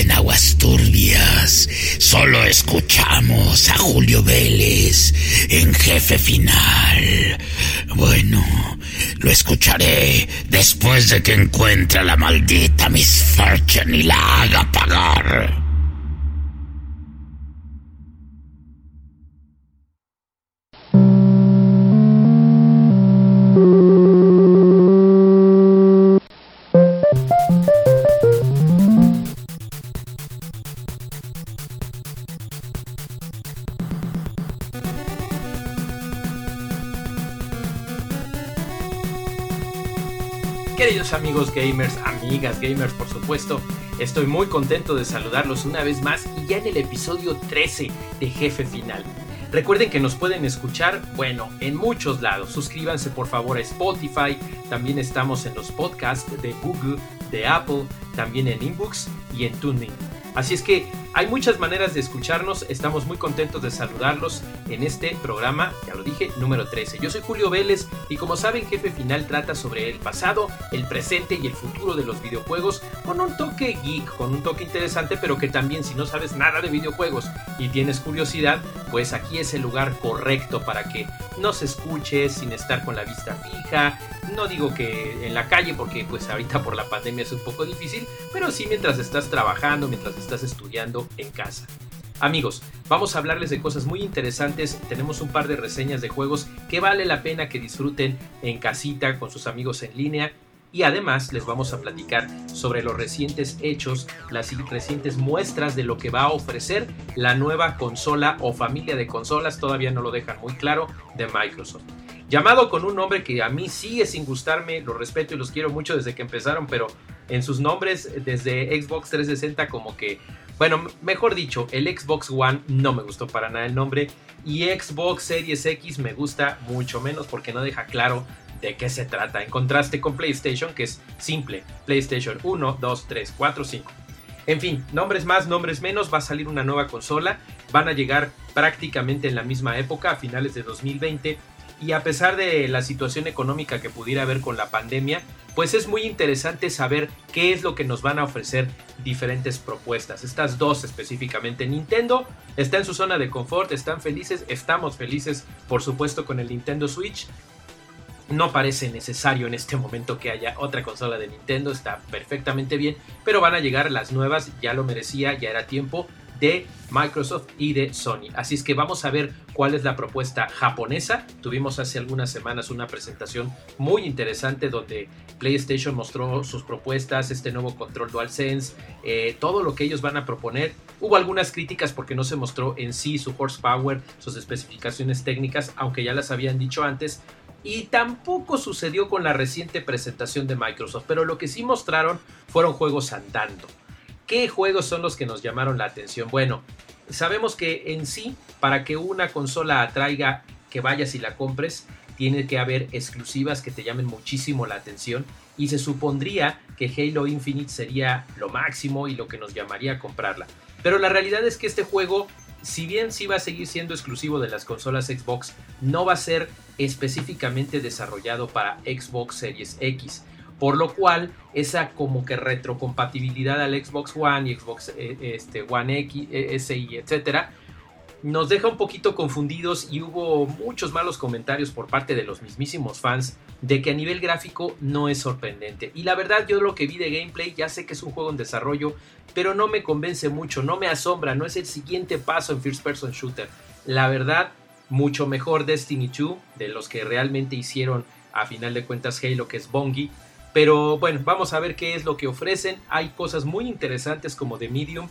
en aguas turbias. Solo escuchamos a Julio Vélez en jefe final. Bueno, lo escucharé después de que encuentre a la maldita Miss Fortune y la haga pagar. Amigos gamers, amigas gamers, por supuesto, estoy muy contento de saludarlos una vez más y ya en el episodio 13 de Jefe Final. Recuerden que nos pueden escuchar, bueno, en muchos lados. Suscríbanse por favor a Spotify, también estamos en los podcasts de Google, de Apple, también en Inbooks y en TuneIn. Así es que hay muchas maneras de escucharnos, estamos muy contentos de saludarlos en este programa, ya lo dije, número 13. Yo soy Julio Vélez y como saben, Jefe Final trata sobre el pasado, el presente y el futuro de los videojuegos con un toque geek, con un toque interesante, pero que también si no sabes nada de videojuegos y tienes curiosidad, pues aquí es el lugar correcto para que nos escuches sin estar con la vista fija. No digo que en la calle porque pues ahorita por la pandemia es un poco difícil, pero sí mientras estás trabajando, mientras estás estudiando en casa. Amigos, vamos a hablarles de cosas muy interesantes. Tenemos un par de reseñas de juegos que vale la pena que disfruten en casita con sus amigos en línea. Y además les vamos a platicar sobre los recientes hechos, las recientes muestras de lo que va a ofrecer la nueva consola o familia de consolas, todavía no lo dejan muy claro, de Microsoft. Llamado con un nombre que a mí sigue sin gustarme, los respeto y los quiero mucho desde que empezaron, pero en sus nombres desde Xbox 360 como que bueno, mejor dicho, el Xbox One no me gustó para nada el nombre y Xbox Series X me gusta mucho menos porque no deja claro de qué se trata, en contraste con PlayStation que es simple, PlayStation 1, 2, 3, 4, 5. En fin, nombres más, nombres menos, va a salir una nueva consola, van a llegar prácticamente en la misma época, a finales de 2020, y a pesar de la situación económica que pudiera haber con la pandemia, pues es muy interesante saber qué es lo que nos van a ofrecer diferentes propuestas. Estas dos específicamente. Nintendo está en su zona de confort, están felices, estamos felices por supuesto con el Nintendo Switch. No parece necesario en este momento que haya otra consola de Nintendo, está perfectamente bien, pero van a llegar las nuevas, ya lo merecía, ya era tiempo de Microsoft y de Sony. Así es que vamos a ver cuál es la propuesta japonesa. Tuvimos hace algunas semanas una presentación muy interesante donde PlayStation mostró sus propuestas, este nuevo control DualSense, eh, todo lo que ellos van a proponer. Hubo algunas críticas porque no se mostró en sí su horsepower, sus especificaciones técnicas, aunque ya las habían dicho antes. Y tampoco sucedió con la reciente presentación de Microsoft, pero lo que sí mostraron fueron juegos andando. ¿Qué juegos son los que nos llamaron la atención? Bueno, sabemos que en sí, para que una consola atraiga que vayas y la compres, tiene que haber exclusivas que te llamen muchísimo la atención y se supondría que Halo Infinite sería lo máximo y lo que nos llamaría a comprarla. Pero la realidad es que este juego, si bien sí va a seguir siendo exclusivo de las consolas Xbox, no va a ser específicamente desarrollado para Xbox Series X. Por lo cual, esa como que retrocompatibilidad al Xbox One y Xbox eh, este, One X, eh, S etcétera, nos deja un poquito confundidos y hubo muchos malos comentarios por parte de los mismísimos fans de que a nivel gráfico no es sorprendente. Y la verdad yo lo que vi de gameplay ya sé que es un juego en desarrollo, pero no me convence mucho, no me asombra, no es el siguiente paso en First Person Shooter. La verdad, mucho mejor Destiny 2, de los que realmente hicieron a final de cuentas Halo, que es Bungie, pero bueno, vamos a ver qué es lo que ofrecen. Hay cosas muy interesantes como de Medium.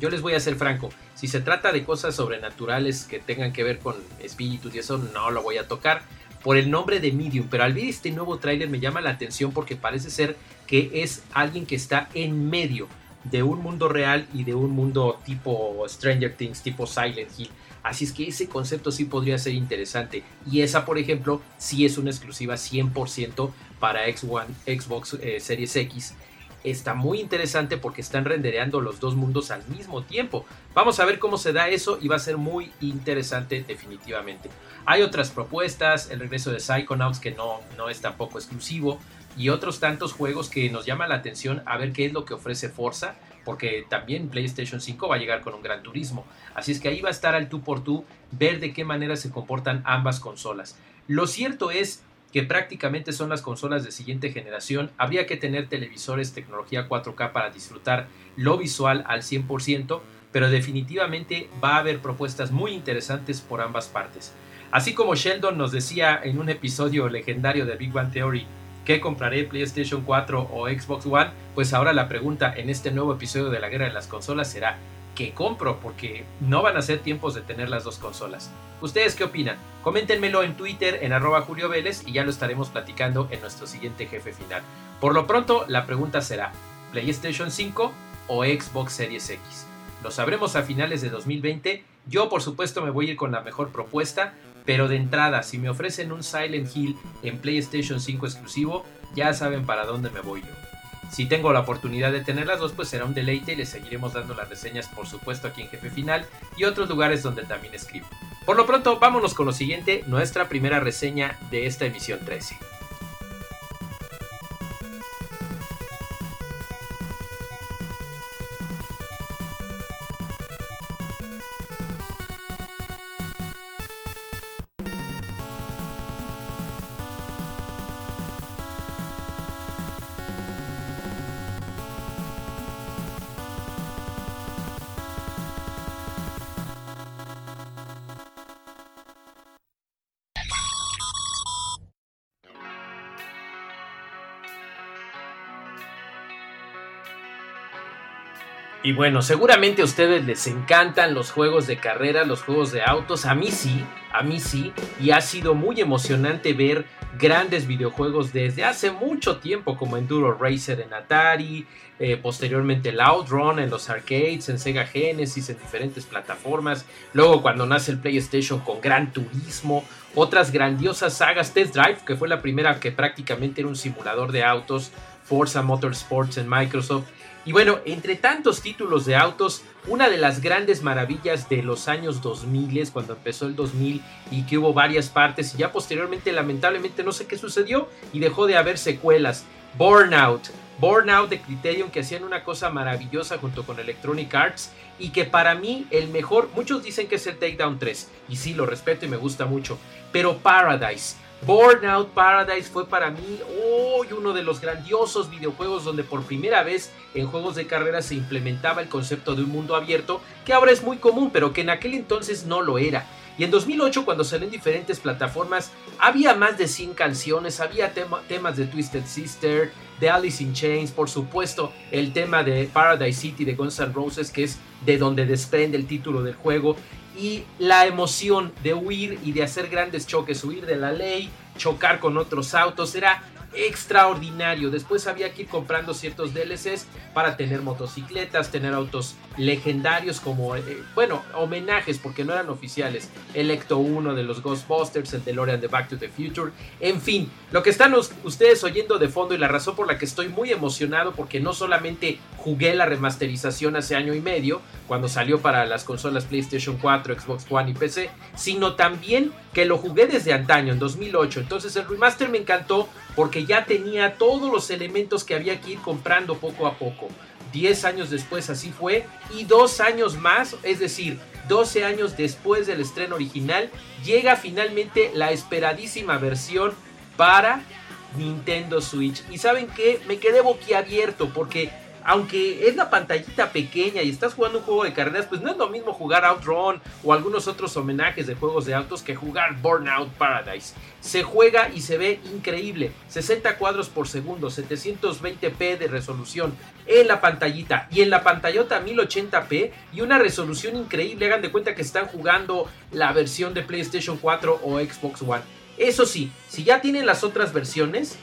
Yo les voy a ser franco, si se trata de cosas sobrenaturales que tengan que ver con espíritus y eso, no lo voy a tocar por el nombre de Medium, pero al ver este nuevo tráiler me llama la atención porque parece ser que es alguien que está en medio de un mundo real y de un mundo tipo Stranger Things, tipo Silent Hill. Así es que ese concepto sí podría ser interesante. Y esa, por ejemplo, sí es una exclusiva 100% para X1, Xbox eh, Series X. está muy interesante porque están rendereando los dos mundos al mismo tiempo. Vamos a ver cómo se da eso y va a ser muy interesante definitivamente. Hay otras propuestas, el regreso de Psychonauts que no, no es tampoco exclusivo y otros tantos juegos que nos llaman la atención a ver qué es lo que ofrece Forza, porque también PlayStation 5 va a llegar con un gran turismo. Así es que ahí va a estar al tú por tú ver de qué manera se comportan ambas consolas. Lo cierto es que prácticamente son las consolas de siguiente generación. Habría que tener televisores tecnología 4K para disfrutar lo visual al 100%, pero definitivamente va a haber propuestas muy interesantes por ambas partes. Así como Sheldon nos decía en un episodio legendario de Big Bang Theory ¿Qué compraré PlayStation 4 o Xbox One? Pues ahora la pregunta en este nuevo episodio de la guerra de las consolas será ¿qué compro? Porque no van a ser tiempos de tener las dos consolas. ¿Ustedes qué opinan? Coméntenmelo en Twitter en arroba Julio Vélez y ya lo estaremos platicando en nuestro siguiente jefe final. Por lo pronto, la pregunta será ¿PlayStation 5 o Xbox Series X? Lo sabremos a finales de 2020. Yo por supuesto me voy a ir con la mejor propuesta, pero de entrada, si me ofrecen un Silent Hill en PlayStation 5 exclusivo, ya saben para dónde me voy yo. Si tengo la oportunidad de tener las dos, pues será un deleite y les seguiremos dando las reseñas, por supuesto, aquí en Jefe Final y otros lugares donde también escribo. Por lo pronto, vámonos con lo siguiente, nuestra primera reseña de esta emisión 13. Y bueno, seguramente a ustedes les encantan los juegos de carrera, los juegos de autos. A mí sí, a mí sí. Y ha sido muy emocionante ver grandes videojuegos desde hace mucho tiempo, como Enduro Racer en Atari, eh, posteriormente el Outrun en los arcades, en Sega Genesis, en diferentes plataformas. Luego cuando nace el PlayStation con Gran Turismo, otras grandiosas sagas, Test Drive, que fue la primera que prácticamente era un simulador de autos, Forza Motorsports en Microsoft. Y bueno, entre tantos títulos de autos, una de las grandes maravillas de los años 2000, cuando empezó el 2000 y que hubo varias partes y ya posteriormente lamentablemente no sé qué sucedió y dejó de haber secuelas. Burnout, Burnout de Criterion que hacían una cosa maravillosa junto con Electronic Arts y que para mí el mejor, muchos dicen que es el Takedown 3 y sí, lo respeto y me gusta mucho, pero Paradise Burnout Paradise fue para mí hoy uno de los grandiosos videojuegos donde por primera vez en juegos de carrera se implementaba el concepto de un mundo abierto que ahora es muy común pero que en aquel entonces no lo era. Y en 2008 cuando salió en diferentes plataformas había más de 100 canciones, había temas de Twisted Sister, de Alice in Chains, por supuesto el tema de Paradise City de Guns N' Roses que es de donde desprende el título del juego. Y la emoción de huir y de hacer grandes choques, huir de la ley, chocar con otros autos, era extraordinario. Después había que ir comprando ciertos DLCs para tener motocicletas, tener autos legendarios como, eh, bueno, homenajes porque no eran oficiales. El Ecto 1 de los Ghostbusters, el DeLorean de Back to the Future. En fin, lo que están ustedes oyendo de fondo y la razón por la que estoy muy emocionado porque no solamente jugué la remasterización hace año y medio, cuando salió para las consolas PlayStation 4, Xbox One y PC, sino también que lo jugué desde antaño, en 2008. Entonces el remaster me encantó porque ya tenía todos los elementos que había que ir comprando poco a poco. 10 años después así fue y dos años más, es decir, 12 años después del estreno original, llega finalmente la esperadísima versión para Nintendo Switch. Y saben que me quedé boquiabierto porque aunque es la pantallita pequeña y estás jugando un juego de carreras, pues no es lo mismo jugar Outrun o algunos otros homenajes de juegos de autos que jugar Burnout Paradise. Se juega y se ve increíble, 60 cuadros por segundo, 720p de resolución en la pantallita y en la pantallota 1080p y una resolución increíble. Hagan de cuenta que están jugando la versión de PlayStation 4 o Xbox One. Eso sí, si ya tienen las otras versiones,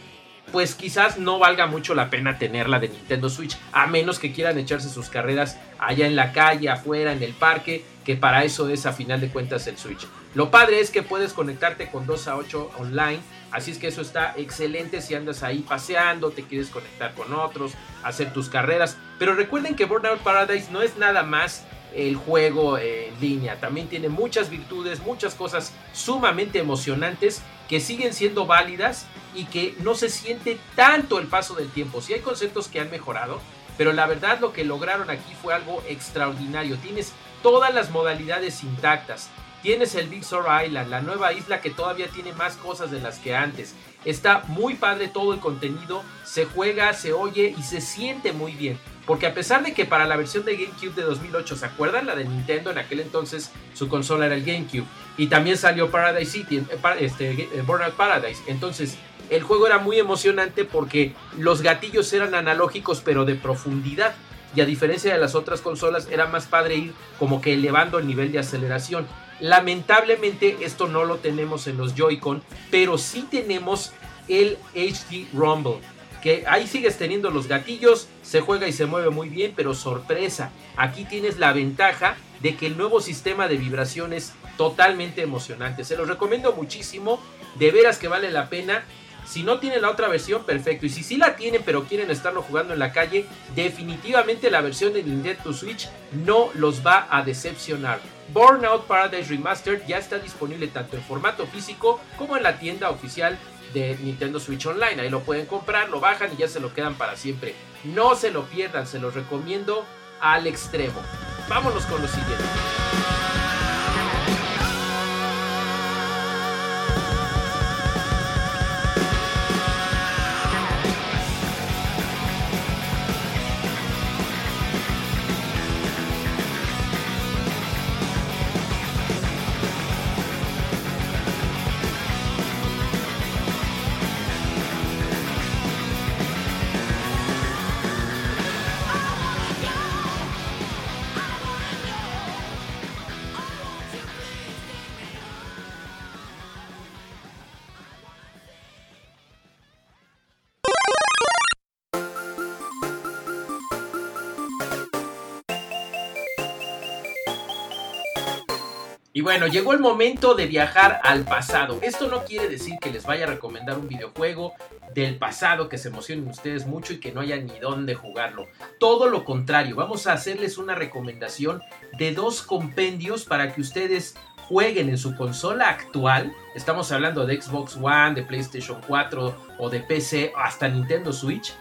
pues quizás no valga mucho la pena tenerla de Nintendo Switch, a menos que quieran echarse sus carreras allá en la calle, afuera, en el parque, que para eso es a final de cuentas el Switch. Lo padre es que puedes conectarte con 2 a 8 online, así es que eso está excelente si andas ahí paseando, te quieres conectar con otros, hacer tus carreras. Pero recuerden que Burnout Paradise no es nada más el juego en línea. También tiene muchas virtudes, muchas cosas sumamente emocionantes que siguen siendo válidas y que no se siente tanto el paso del tiempo. Si hay conceptos que han mejorado, pero la verdad lo que lograron aquí fue algo extraordinario. Tienes todas las modalidades intactas. Tienes el Big Sur Island, la nueva isla que todavía tiene más cosas de las que antes. Está muy padre todo el contenido, se juega, se oye y se siente muy bien. Porque a pesar de que para la versión de GameCube de 2008, ¿se acuerdan? La de Nintendo, en aquel entonces su consola era el GameCube. Y también salió Paradise City, eh, este, eh, Burnout Paradise. Entonces, el juego era muy emocionante porque los gatillos eran analógicos pero de profundidad. Y a diferencia de las otras consolas, era más padre ir como que elevando el nivel de aceleración. Lamentablemente esto no lo tenemos en los Joy-Con, pero sí tenemos el HD Rumble. Que ahí sigues teniendo los gatillos, se juega y se mueve muy bien, pero sorpresa, aquí tienes la ventaja de que el nuevo sistema de vibración es totalmente emocionante. Se los recomiendo muchísimo, de veras que vale la pena. Si no tienen la otra versión, perfecto. Y si sí la tienen, pero quieren estarlo jugando en la calle, definitivamente la versión de Nintendo Switch no los va a decepcionar. Burnout Paradise Remastered ya está disponible tanto en formato físico como en la tienda oficial de Nintendo Switch Online. Ahí lo pueden comprar, lo bajan y ya se lo quedan para siempre. No se lo pierdan, se los recomiendo al extremo. Vámonos con lo siguiente. Y bueno, llegó el momento de viajar al pasado. Esto no quiere decir que les vaya a recomendar un videojuego del pasado que se emocionen ustedes mucho y que no haya ni dónde jugarlo. Todo lo contrario, vamos a hacerles una recomendación de dos compendios para que ustedes jueguen en su consola actual. Estamos hablando de Xbox One, de PlayStation 4 o de PC hasta Nintendo Switch.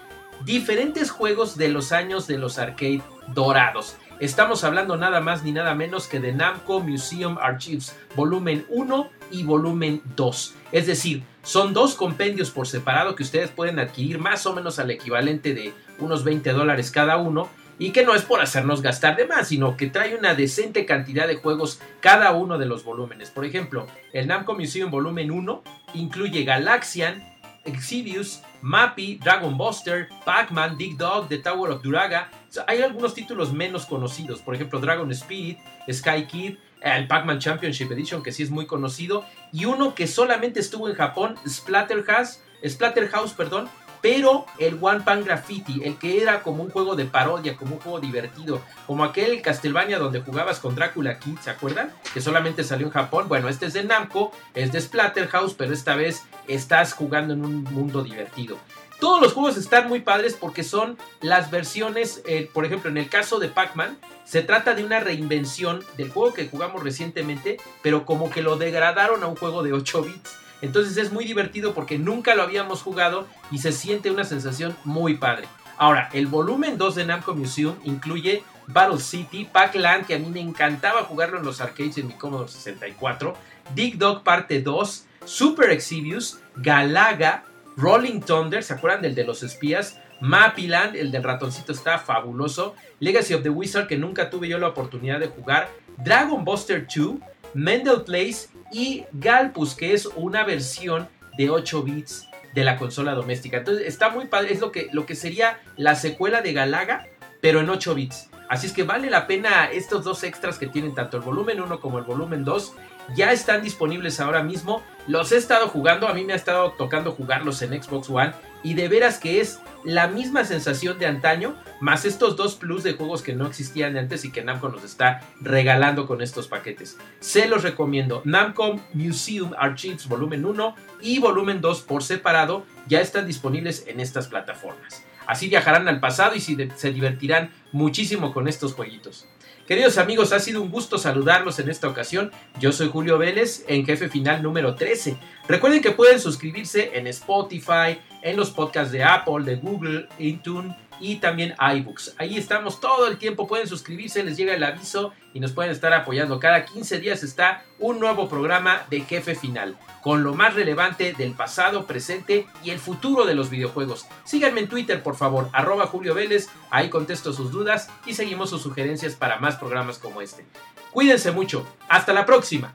Diferentes juegos de los años de los arcade dorados. Estamos hablando nada más ni nada menos que de Namco Museum Archives, volumen 1 y volumen 2. Es decir, son dos compendios por separado que ustedes pueden adquirir más o menos al equivalente de unos 20 dólares cada uno. Y que no es por hacernos gastar de más, sino que trae una decente cantidad de juegos cada uno de los volúmenes. Por ejemplo, el Namco Museum Volumen 1 incluye Galaxian, Exvius, Mappy, Dragon Buster, Pac-Man, Dig Dog, The Tower of Duraga. hay algunos títulos menos conocidos, por ejemplo Dragon Spirit, Sky Kid, el Pac-Man Championship Edition, que sí es muy conocido, y uno que solamente estuvo en Japón, Splatterhouse, Splatterhouse, perdón, pero el One Pan Graffiti, el que era como un juego de parodia, como un juego divertido, como aquel Castlevania donde jugabas con Drácula Kid, ¿se acuerdan? Que solamente salió en Japón. Bueno, este es de Namco, es de Splatterhouse, pero esta vez estás jugando en un mundo divertido. Todos los juegos están muy padres porque son las versiones, eh, por ejemplo, en el caso de Pac-Man, se trata de una reinvención del juego que jugamos recientemente, pero como que lo degradaron a un juego de 8 bits. Entonces es muy divertido porque nunca lo habíamos jugado y se siente una sensación muy padre. Ahora, el volumen 2 de Namco Museum incluye Battle City, Pac-Land, que a mí me encantaba jugarlo en los arcades en mi Commodore 64, Dig Dog Parte 2, Super Exvius, Galaga, Rolling Thunder, ¿se acuerdan del de los espías? Mappyland, el del ratoncito está fabuloso, Legacy of the Wizard, que nunca tuve yo la oportunidad de jugar, Dragon Buster 2, Mendel Place y Galpus, que es una versión de 8 bits de la consola doméstica. Entonces está muy padre, es lo que, lo que sería la secuela de Galaga, pero en 8 bits. Así es que vale la pena estos dos extras que tienen tanto el volumen 1 como el volumen 2. Ya están disponibles ahora mismo. Los he estado jugando, a mí me ha estado tocando jugarlos en Xbox One y de veras que es la misma sensación de antaño, más estos dos plus de juegos que no existían antes y que Namco nos está regalando con estos paquetes. Se los recomiendo. Namco Museum Archives Volumen 1 y Volumen 2 por separado ya están disponibles en estas plataformas. Así viajarán al pasado y se divertirán muchísimo con estos jueguitos. Queridos amigos, ha sido un gusto saludarlos en esta ocasión. Yo soy Julio Vélez, en jefe final número 13. Recuerden que pueden suscribirse en Spotify, en los podcasts de Apple, de Google, iTunes y también iBooks. Ahí estamos todo el tiempo, pueden suscribirse, les llega el aviso y nos pueden estar apoyando. Cada 15 días está un nuevo programa de Jefe Final, con lo más relevante del pasado, presente y el futuro de los videojuegos. Síganme en Twitter, por favor, arroba Julio Vélez, ahí contesto sus dudas y seguimos sus sugerencias para más programas como este. Cuídense mucho, hasta la próxima.